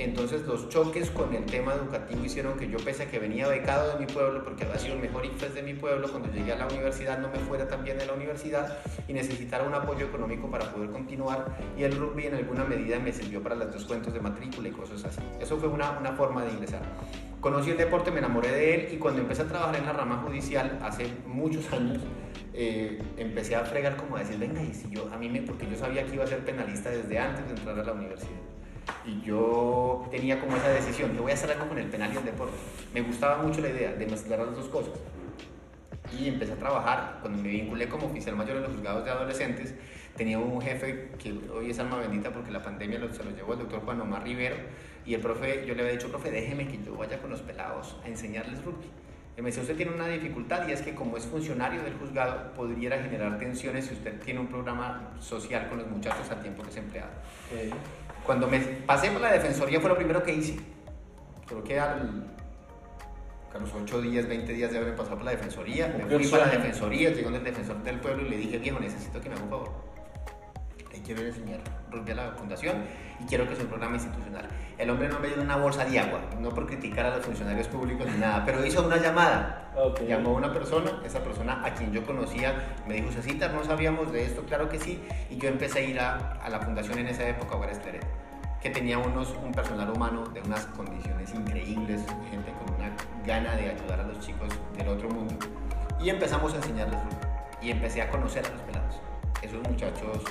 entonces los choques con el tema educativo hicieron que yo, pese a que venía becado de mi pueblo, porque había sido el mejor IFES de mi pueblo, cuando llegué a la universidad no me fuera tan bien en la universidad y necesitara un apoyo económico para poder continuar. Y el rugby en alguna medida me sirvió para los descuentos de matrícula y cosas así. Eso fue una forma de ingresar. Conocí el deporte, me enamoré de él y cuando empecé a trabajar en la rama judicial hace muchos años, eh, empecé a fregar como a decir, venga, y si yo, a mí me, porque yo sabía que iba a ser penalista desde antes de entrar a la universidad y yo tenía como esa decisión, yo voy a hacer algo con el penal y el deporte. Me gustaba mucho la idea de mezclar las dos cosas. Y empecé a trabajar, cuando me vinculé como oficial mayor en los juzgados de adolescentes, tenía un jefe que hoy es alma bendita porque la pandemia se lo llevó el doctor Juan Omar Rivero, y el profe, yo le había dicho, profe, déjeme que yo vaya con los pelados a enseñarles rugby. Y me decía, usted tiene una dificultad y es que como es funcionario del juzgado, podría generar tensiones si usted tiene un programa social con los muchachos al tiempo que es empleado. Cuando me pasé por la defensoría fue lo primero que hice. Creo que al, a los 8 días, 20 días de haber pasado por la defensoría, me fui para la defensoría, llegó el defensor del pueblo y le dije, viejo, necesito que me haga un favor. Le quiero enseñar rugby a la fundación y quiero que sea un programa institucional. El hombre no me dio una bolsa de agua, no por criticar a los funcionarios públicos ni nada, pero hizo una llamada. Llamó a una persona, esa persona a quien yo conocía, me dijo, Cecita, no sabíamos de esto, claro que sí, y yo empecé a ir a, a la fundación en esa época, Claret que tenía unos, un personal humano de unas condiciones increíbles, gente con una gana de ayudar a los chicos del otro mundo. Y empezamos a enseñarles y empecé a conocer a los pelados. Esos muchachos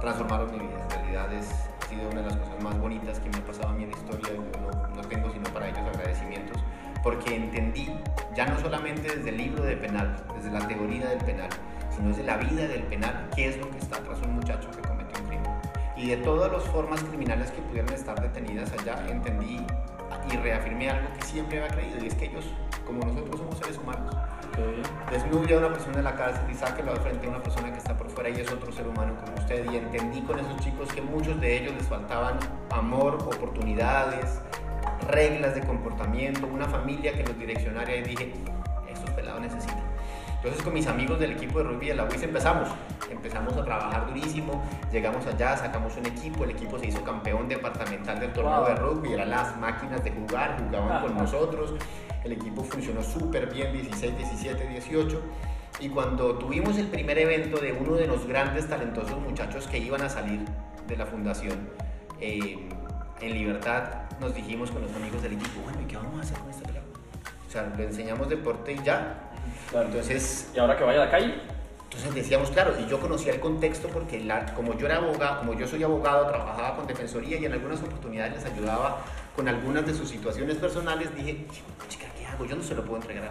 transformaron mi vida. En realidad es, sido una de las cosas más bonitas que me ha pasado a mí en la historia. Yo no, no tengo sino para ellos agradecimientos porque entendí, ya no solamente desde el libro de penal, desde la teoría del penal, sino desde la vida del penal, qué es lo que está tras un muchacho que cometió un crimen y de todas las formas criminales que pudieran estar detenidas allá, entendí y reafirmé algo que siempre había creído, y es que ellos, como nosotros, somos seres humanos. Desnude a una persona en la cárcel y sáquelo al frente a una persona que está por fuera y es otro ser humano como usted. Y entendí con esos chicos que muchos de ellos les faltaban amor, oportunidades, reglas de comportamiento, una familia que los direccionara y dije, estos pelados necesitan entonces con mis amigos del equipo de rugby de la UIS empezamos, empezamos a trabajar durísimo, llegamos allá, sacamos un equipo, el equipo se hizo campeón departamental del torneo de rugby, eran las máquinas de jugar, jugaban con nosotros, el equipo funcionó súper bien, 16, 17, 18. Y cuando tuvimos el primer evento de uno de los grandes talentosos muchachos que iban a salir de la fundación, eh, en libertad nos dijimos con los amigos del equipo, bueno, ¿y qué vamos a hacer con este pelado? O sea, le enseñamos deporte y ya, entonces, ¿y ahora que vaya a la calle? Entonces decíamos, claro, y yo conocía el contexto porque la, como yo era abogado, como yo soy abogado, trabajaba con defensoría y en algunas oportunidades les ayudaba con algunas de sus situaciones personales, dije, chica, Yo no se lo puedo entregar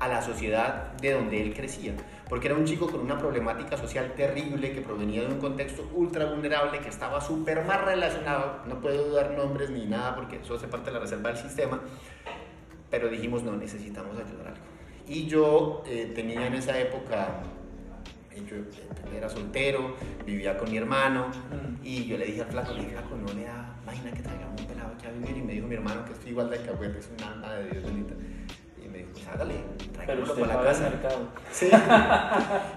a, a, la sociedad de donde él crecía, porque era un chico con una problemática social terrible que provenía de un contexto ultra vulnerable, que estaba súper más relacionado, no puedo dar nombres ni nada porque eso hace parte de la reserva del sistema, pero dijimos, no, necesitamos ayudar a algo. Y yo eh, tenía en esa época, eh, yo eh, era soltero, vivía con mi hermano, y yo le dije al flaco, le dije, flaco, no le da vaina que traigamos un pelado aquí a vivir. Y me dijo mi hermano, que estoy igual de cahuete, es una alma de Dios bonita. Me dijo, pues hágale, tráigalo por la casa. Sí.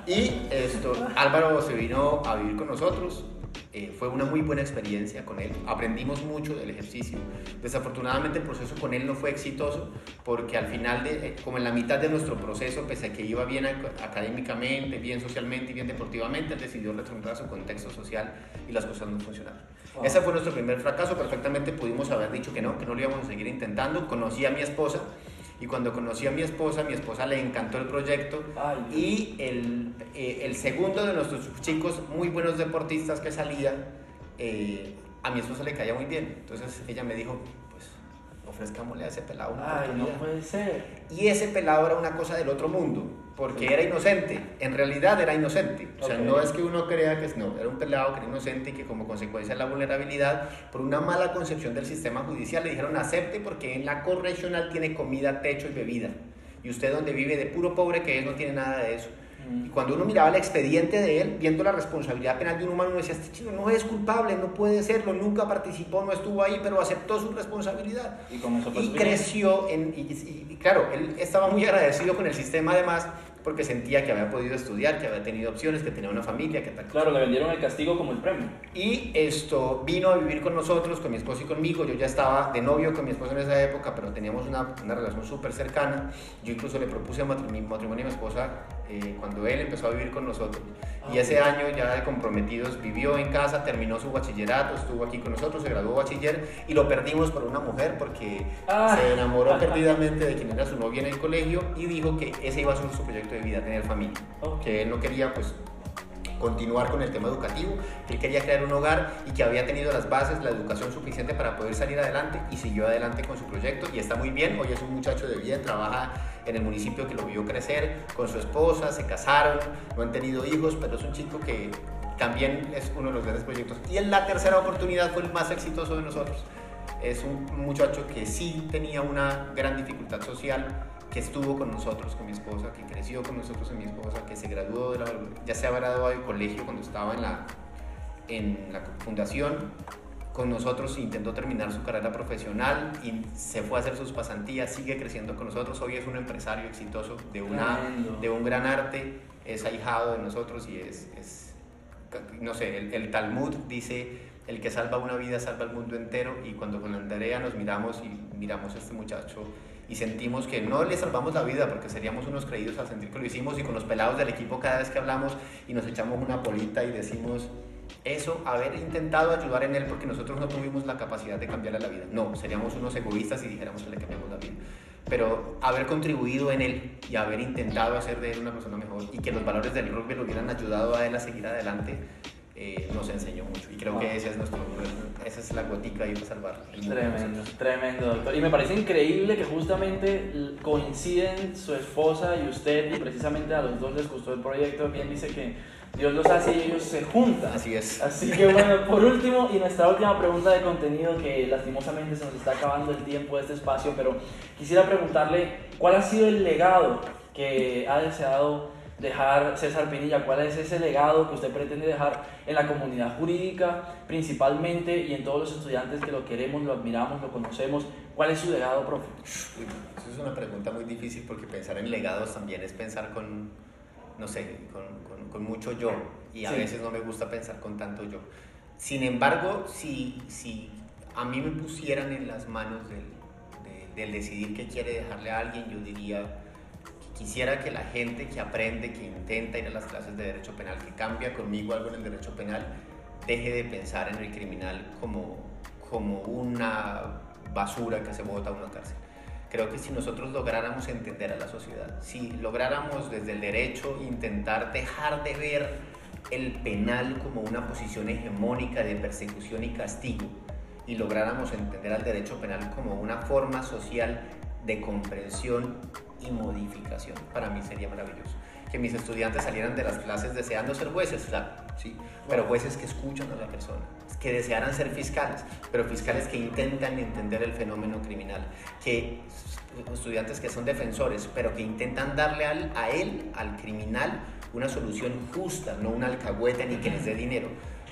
y esto, Álvaro se vino a vivir con nosotros, Eh, fue una muy buena experiencia con él. Aprendimos mucho del ejercicio. Desafortunadamente el proceso con él no fue exitoso porque al final, de, eh, como en la mitad de nuestro proceso, pese a que iba bien académicamente, bien socialmente y bien deportivamente, él decidió retornar a su contexto social y las cosas no funcionaron. Ese fue nuestro primer fracaso. Perfectamente pudimos haber dicho que no, que no lo íbamos a seguir intentando. Conocí a mi esposa y cuando conocí a mi esposa, mi esposa le encantó el proyecto. y el, eh, el, segundo de nuestros chicos, muy buenos deportistas que salía, eh, a mi esposa le caía muy bien. Entonces ella me dijo, ofrezcámosle a ese pelado una Ay, no puede ser. Y ese pelado era una cosa del otro mundo, porque era inocente, en realidad era inocente. O sea, no es que uno crea que es, no, era un pelado que era inocente y que como consecuencia de la vulnerabilidad, por una mala concepción del sistema judicial, le dijeron acepte porque en la correccional tiene comida, techo y bebida. Y usted donde vive de puro pobre que es, no tiene nada de eso. Y cuando uno miraba el expediente de él, viendo la responsabilidad penal de un humano, uno decía, este chico no es culpable, no puede serlo, nunca participó, no estuvo ahí, pero aceptó su responsabilidad. Y, creció, en, y, claro, él estaba muy agradecido con el sistema además, porque sentía que había podido estudiar, que había tenido opciones, que tenía una familia, que tal. Claro, le vendieron el castigo como el premio. Y esto vino a vivir con nosotros, con mi esposo y conmigo. Yo ya estaba de novio con mi esposo en esa época, pero teníamos una, una relación súper cercana. Yo incluso le propuse matrimonio, matrimonio a mi esposa eh, cuando él empezó a vivir con nosotros. y ese año ya de comprometidos vivió en casa, terminó su bachillerato, estuvo aquí con nosotros, se graduó bachiller y lo perdimos por una mujer porque ah. se enamoró perdidamente de quien era su novia en el colegio y dijo que ese iba a ser su proyecto de vida, tener familia. Que él no quería, pues, continuar con el tema educativo, él quería crear un hogar y que había tenido las bases, la educación suficiente para poder salir adelante y siguió adelante con su proyecto y está muy bien, hoy es un muchacho de bien, trabaja en el municipio que lo vio crecer con su esposa, se casaron, no han tenido hijos, pero es un chico que también es uno de los grandes proyectos. Y en la tercera oportunidad fue el más exitoso de nosotros. Es un muchacho que sí tenía una gran dificultad social, que estuvo con nosotros, con mi esposa, que creció con nosotros en mi esposa, que se graduó, de la, ya se ha graduado del colegio cuando estaba en la, en la fundación, con nosotros intentó terminar su carrera profesional y se fue a hacer sus pasantías, sigue creciendo con nosotros, hoy es un empresario exitoso de, una, de un gran arte, es ahijado de nosotros y es, es no sé, el, el Talmud dice el que salva una vida salva el mundo entero y cuando con Andrea nos miramos y miramos a este muchacho y sentimos que no le salvamos la vida porque seríamos unos creídos al sentir que lo hicimos y con los pelados del equipo cada vez que hablamos y nos echamos una polita y decimos eso, haber intentado ayudar en él porque nosotros no tuvimos la capacidad de cambiarle la vida. No, seríamos unos egoístas y dijéramos que le cambiamos la vida. Pero haber contribuido en él y haber intentado hacer de él una persona mejor y que los valores del rugby lo hubieran ayudado a él a seguir adelante, eh, nos enseñó mucho. Y creo que ese es nuestro, esa es la gotica y para salvar. tremendo, tremendo, doctor. Y me parece increíble que justamente coinciden su esposa y usted, y precisamente a los dos les gustó el proyecto. Bien dice que Dios los hace y ellos se juntan. Así es. Así que bueno, por último, y nuestra última pregunta de contenido, que lastimosamente se nos está acabando el tiempo de este espacio, pero quisiera preguntarle cuál ha sido el legado que ha deseado dejar César Pinilla? ¿Cuál es ese legado que usted pretende dejar en la comunidad jurídica principalmente y en todos los estudiantes que lo queremos, lo admiramos, lo conocemos? ¿Cuál es su legado, profe? Esa es una pregunta muy difícil porque pensar en legados también es pensar con, no sé, con, con, mucho yo y a veces no me gusta pensar con tanto yo. Sin embargo, si, si a mí me pusieran en las manos del, del decidir qué quiere dejarle a alguien, yo diría quisiera que la gente que aprende, que intenta ir a las clases de derecho penal, que cambia conmigo algo en el derecho penal, deje de pensar en el criminal como, como una basura que se bota a una cárcel. Creo que si nosotros lográramos entender a la sociedad, si lográramos desde el derecho intentar dejar de ver el penal como una posición hegemónica de persecución y castigo y lográramos entender al derecho penal como una forma social de comprensión y modificación. Para mí sería maravilloso. Que mis estudiantes salieran de las clases deseando ser jueces, claro, sí, pero jueces que escuchan a la persona, que desearan ser fiscales, pero fiscales que intentan entender el fenómeno criminal, que estudiantes que son defensores, pero que intentan darle al, a él, al criminal, una solución justa, no una alcahueta ni que les dé dinero,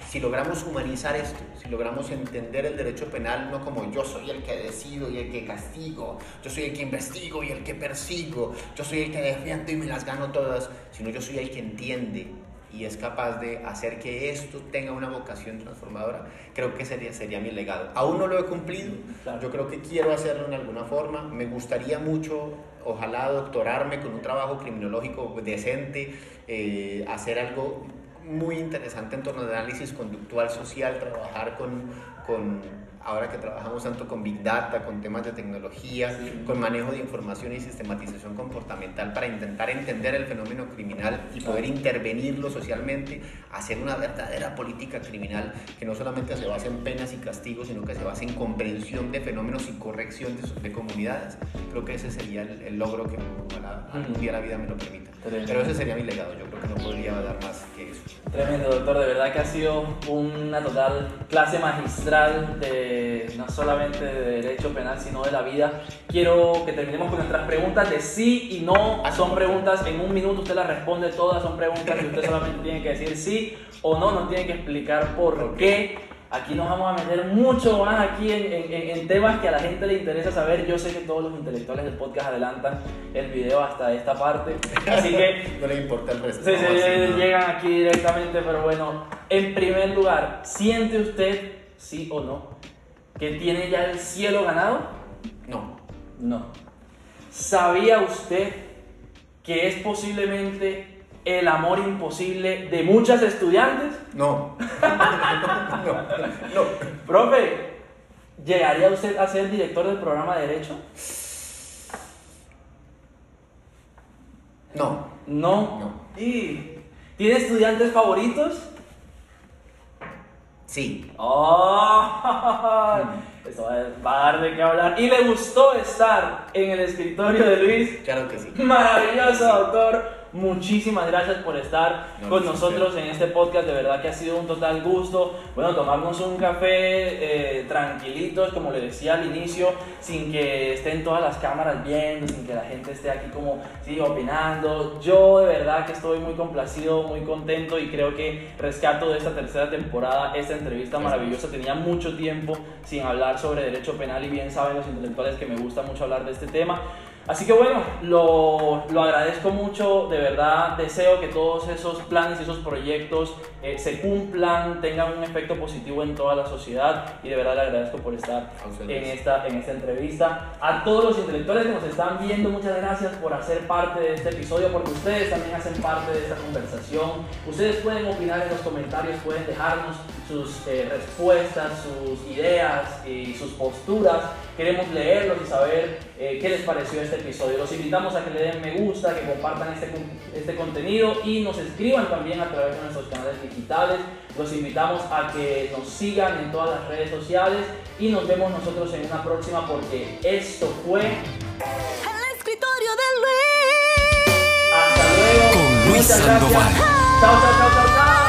si logramos humanizar esto, si logramos entender el derecho penal no como yo soy el que decido y el que castigo, yo soy el que investigo y el que persigo, yo soy el que defiendo y me las gano todas, sino yo soy el que entiende y es capaz de hacer que esto tenga una vocación transformadora, creo que sería, sería mi legado. Aún no lo he cumplido, yo creo que quiero hacerlo en alguna forma, me gustaría mucho, ojalá doctorarme con un trabajo criminológico decente, eh, hacer algo muy interesante en torno al análisis conductual social, trabajar con, con ahora que trabajamos tanto con Big Data, con temas de tecnología, con manejo de información y sistematización comportamental para intentar entender el fenómeno criminal y poder intervenirlo socialmente, hacer una verdadera política criminal que no solamente se base en penas y castigos, sino que se base en comprensión de fenómenos y corrección de, comunidades. Creo que ese sería el, logro que algún día la vida me lo permita. Pero ese sería mi legado, yo creo que no podría dar más que eso. Tremendo, doctor, de verdad que ha sido una total clase magistral de no solamente de derecho penal, sino de la vida. Quiero que terminemos con nuestras preguntas de sí y no. Son preguntas, en un minuto usted las responde todas, son preguntas que usted solamente tiene que decir sí o no, no tiene que explicar por qué. Aquí nos vamos a meter mucho más aquí en, en, temas que a la gente le interesa saber. Yo sé que todos los intelectuales del podcast adelantan el video hasta esta parte. Así que... no le importa el resto. Sí, sí, llegan aquí directamente, pero bueno, en primer lugar, ¿siente usted, sí o no, que tiene ya el cielo ganado? No. No. ¿Sabía usted que es posiblemente el amor imposible de muchas estudiantes? No. *laughs* no, no, Profe, ¿llegaría usted a ser director del programa de Derecho? No. No. No. ¿Y tiene estudiantes favoritos? Sí. Oh, *laughs* esto va a dar de qué hablar. ¿Y le gustó estar en el escritorio de Luis? Claro que sí. Maravilloso, doctor muchísimas gracias por estar con nosotros en este podcast. De verdad que ha sido un total gusto. Bueno, tomarnos un café eh, tranquilitos, como le decía al inicio, sin que estén todas las cámaras viendo, sin que la gente esté aquí como sí, opinando. Yo de verdad que estoy muy complacido, muy contento y creo que rescato de esta tercera temporada esta entrevista maravillosa. Tenía mucho tiempo sin hablar sobre derecho penal y bien saben los intelectuales que me gusta mucho hablar de este tema. Así que bueno, lo, lo, agradezco mucho, de verdad deseo que todos esos planes y esos proyectos eh, se cumplan, tengan un efecto positivo en toda la sociedad y de verdad le agradezco por estar en esta, en esta entrevista. A todos los intelectuales que nos están viendo, muchas gracias por hacer parte de este episodio, porque ustedes también hacen parte de esta conversación. Ustedes pueden opinar en los comentarios, pueden dejarnos sus eh, respuestas, sus ideas y sus posturas. Queremos leerlos y saber eh, qué les pareció este episodio. Los invitamos a que le den me gusta, que compartan este, este contenido y nos escriban también a través de nuestros canales digitales. Los invitamos a que nos sigan en todas las redes sociales y nos vemos nosotros en una próxima porque esto fue... El escritorio de Luis. Hasta luego. Con Luis Sandoval. Chao, chao, chao.